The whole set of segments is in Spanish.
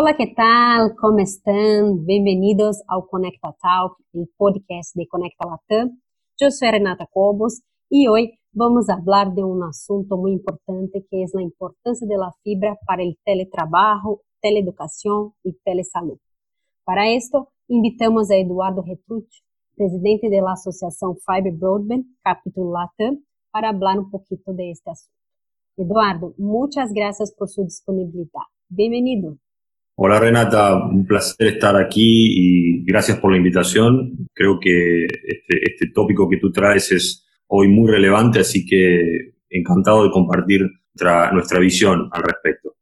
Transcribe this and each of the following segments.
Hola, ¿qué tal? ¿Cómo están? Bienvenidos ao Conecta Talk, el podcast de Conecta Latam. Yo soy Renata Cobos y hoy vamos a hablar de un asunto muy importante que es la importancia de la fibra para el teletrabajo, teleeducación y telesalud. Para esto, invitamos a Eduardo Retrucci, presidente de la Asociación Fiber Broadband, capítulo Latam, para hablar un poquito de este asunto. Eduardo, muchas gracias por su disponibilidad. Bienvenido. Hola Renata, un placer estar aquí y gracias por la invitación. Creo que este, este, tópico que tú traes es hoy muy relevante, así que encantado de compartir nuestra, nuestra visión al respecto.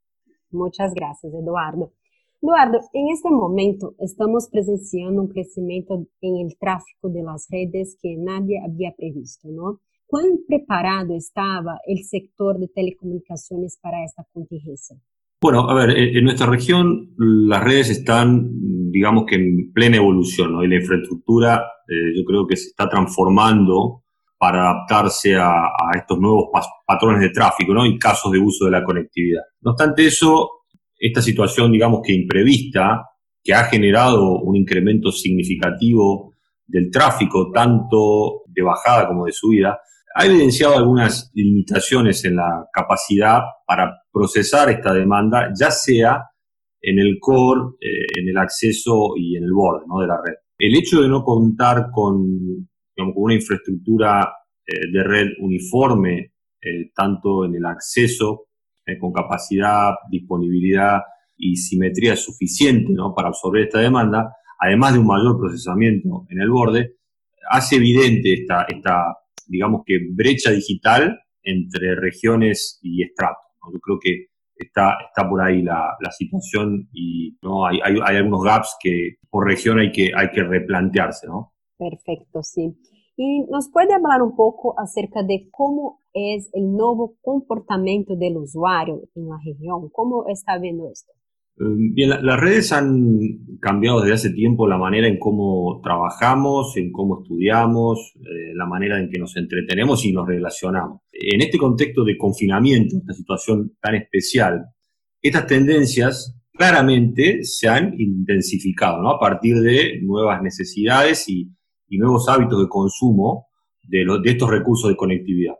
Muchas gracias, Eduardo. Eduardo, en este momento estamos presenciando un crecimiento en el tráfico de las redes que nadie había previsto, ¿no? ¿Cuán preparado estaba el sector de telecomunicaciones para esta contingencia? Bueno, a ver, en nuestra región las redes están, digamos que en plena evolución, ¿no? Y la infraestructura eh, yo creo que se está transformando para adaptarse a, a estos nuevos patrones de tráfico, ¿no? Y casos de uso de la conectividad. No obstante eso, esta situación, digamos que imprevista, que ha generado un incremento significativo del tráfico, tanto de bajada como de subida, ha evidenciado algunas limitaciones en la capacidad para procesar esta demanda, ya sea en el core, eh, en el acceso y en el borde de la red. El hecho de no contar con, una infraestructura eh, de red uniforme, eh, tanto en el acceso, con capacidad, disponibilidad y simetría suficiente para absorber esta demanda, además de un mayor procesamiento en el borde, hace evidente esta, esta digamos que, brecha digital entre regiones y estratos. Yo creo que está, está por ahí la, la situación y ¿no? Hay, hay, algunos gaps que por región hay que, hay que replantearse. ¿no? Perfecto, sí. ¿Y nos puede hablar un poco acerca de cómo es el nuevo comportamiento del usuario en la región? ¿Cómo está viendo esto? Em, bien, las redes han cambiado desde hace tiempo la manera en cómo trabajamos, en cómo estudiamos, eh, la manera en que nos entretenemos y nos relacionamos. En este contexto de confinamiento, esta situación tan especial, estas tendencias claramente se han intensificado ¿no? a partir de nuevas necesidades y, nuevos hábitos de consumo de, de estos recursos de conectividad.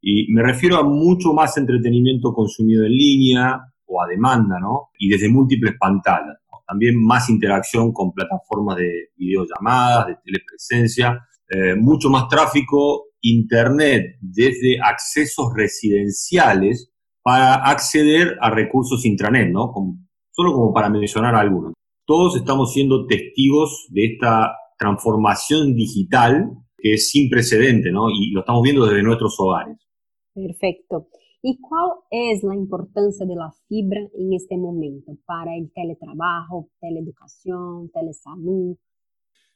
Y me refiero a mucho más entretenimiento consumido en línea, o a demanda, ¿no? Y desde múltiples pantallas. También más interacción con plataformas de videollamadas, de telepresencia, eh, mucho más tráfico, internet desde accesos residenciales para acceder a recursos intranet, ¿no? solo como para mencionar algunos. Todos estamos siendo testigos de esta transformación digital que es sin precedente, ¿no? Y lo estamos viendo desde nuestros hogares. Perfecto. ¿Y cuál es la importancia de la fibra en este momento para el teletrabajo, teleeducación, telesalud?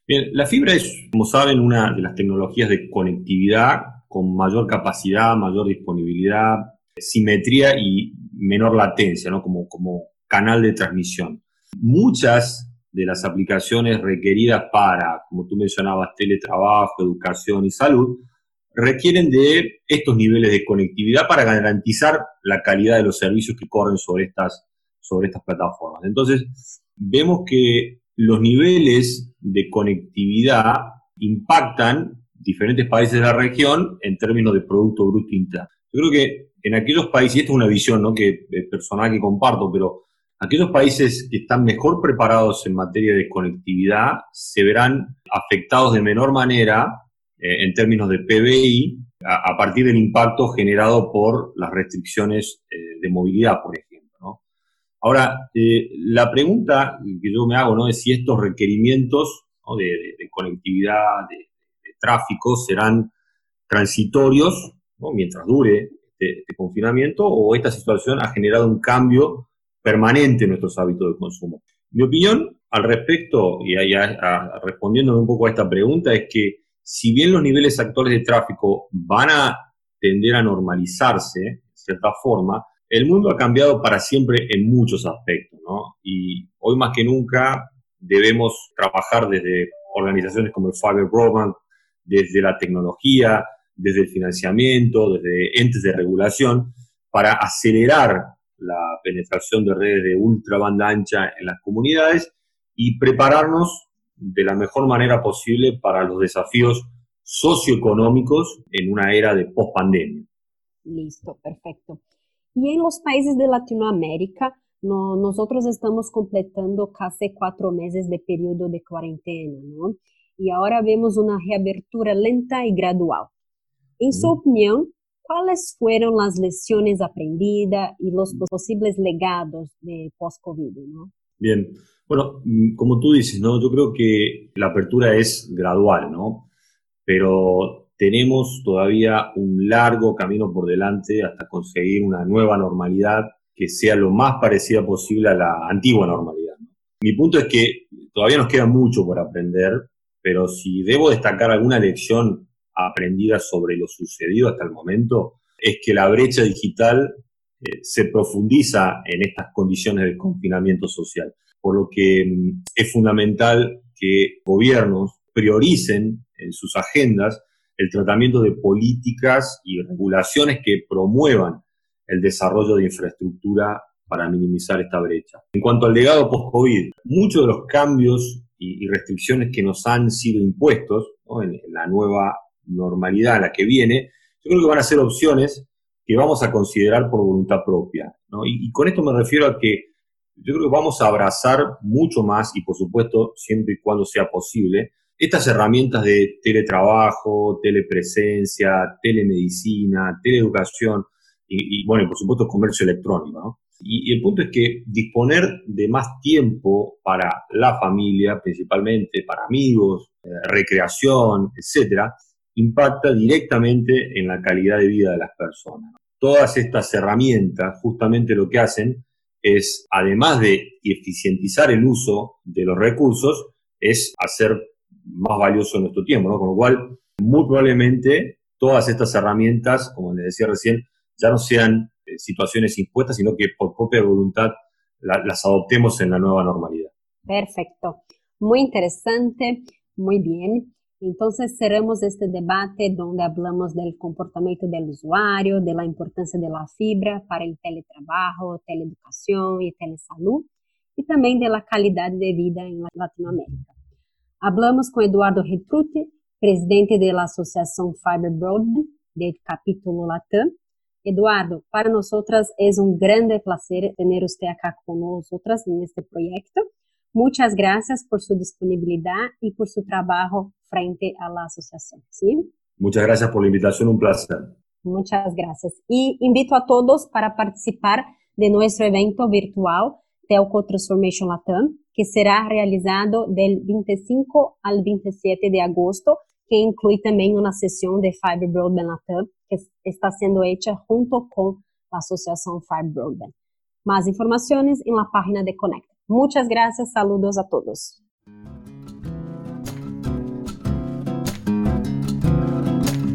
Bien, la fibra es, como saben, una de las tecnologías de conectividad con mayor capacidad, mayor disponibilidad, simetría y menor latencia, ¿no? como, como canal de transmisión. Muchas de las aplicaciones requeridas para, como tú mencionabas, teletrabajo, educación y salud, requieren de estos niveles de conectividad para garantizar la calidad de los servicios que corren sobre estas, sobre estas plataformas. Entonces, vemos que los niveles de conectividad impactan diferentes países de la región en términos de Producto Bruto Interno. Yo creo que en aquellos países, y esta es una visión ¿no? que, eh, personal que comparto, pero aquellos países que están mejor preparados en materia de conectividad se verán afectados de menor manera eh, en términos de PBI a, partir del impacto generado por las restricciones eh, de movilidad, por ejemplo. Ahora, eh, la pregunta que yo me hago ¿no? es si estos requerimientos de, conectividad, de, tráfico, serán transitorios mientras dure este, este, confinamiento o esta situación ha generado un cambio permanente en nuestros hábitos de consumo. Mi opinión al respecto, y respondiéndome un poco a esta pregunta, es que si bien los niveles actuales de tráfico van a tender a normalizarse, de cierta forma, el mundo ha cambiado para siempre en muchos aspectos. Y hoy más que nunca debemos trabajar desde organizaciones como el Fiber Broadband, desde la tecnología, desde el financiamiento, desde entes de regulación, para acelerar la penetración de redes de ultra banda ancha en las comunidades y prepararnos de la mejor manera posible para los desafíos socioeconómicos en una era de post-pandemia. Listo, perfecto. Y en los países de Latinoamérica, nosotros estamos completando casi cuatro meses de periodo de cuarentena, ¿no? Y ahora vemos una reabertura lenta y gradual. En su opinión, ¿cuáles fueron las lecciones aprendidas y los posibles legados de post-COVID? ¿no? Bien, bueno, mm, como tú dices, ¿no? yo creo que la apertura es gradual, ¿no? pero tenemos todavía un largo camino por delante hasta conseguir una nueva normalidad que sea lo más parecida posible a la antigua normalidad. Mi punto es que todavía nos queda mucho por aprender, pero si debo destacar alguna lección aprendida sobre lo sucedido hasta el momento, es que la brecha digital eh, se profundiza en estas condiciones de confinamiento social, por lo que mm, es fundamental que gobiernos prioricen en sus agendas el tratamiento de políticas y regulaciones que promuevan el desarrollo de infraestructura para minimizar esta brecha. En cuanto al legado post-COVID, muchos de los cambios y, restricciones que nos han sido impuestos en, la nueva normalidad a la que viene, yo creo que van a ser opciones que vamos a considerar por voluntad propia. Y, y, con esto me refiero a que yo creo que vamos a abrazar mucho más, y por supuesto, siempre y cuando sea posible, estas herramientas de teletrabajo, telepresencia, telemedicina, teleeducación y, y bueno, por supuesto, comercio electrónico. ¿no? Y, el punto es que disponer de más tiempo para la familia, principalmente para amigos, eh, recreación, etcétera, impacta directamente en la calidad de vida de las personas. Todas estas herramientas justamente lo que hacen es, además de eficientizar el uso de los recursos, es hacer más valioso nuestro tiempo, ¿no? Con lo cual, muy probablemente todas estas herramientas, como les decía recién, ya no sean eh, situaciones impuestas, sino que por propia voluntad las adoptemos en la nueva normalidad. Perfecto. Muy interesante, muy bien. Entonces cerramos este debate donde hablamos del comportamiento del usuario, de la importancia de la fibra para el teletrabajo, teleeducación y telesalud, y también de la calidad de vida en Latinoamérica. Hablamos con Eduardo Retrute, presidente de la Asociación Fiber Broadband del capítulo Latam. Eduardo, para nosotras es un grande placer tener usted acá con nosotras en este proyecto. Muchas gracias por su disponibilidad y por su trabajo frente a la asociación. ¿sí? Muchas gracias por la invitación, un placer. Muchas gracias. Y invito a todos para participar de nuestro evento virtual Telco Transformation Latam, que será realizado del 25 al 27 de agosto, que incluye también una sesión de Fiber Broadband Latam, que está siendo hecha junto con la Asociación Fiber Broadband. Más informaciones en la página de Connect. Muchas gracias, saludos a todos.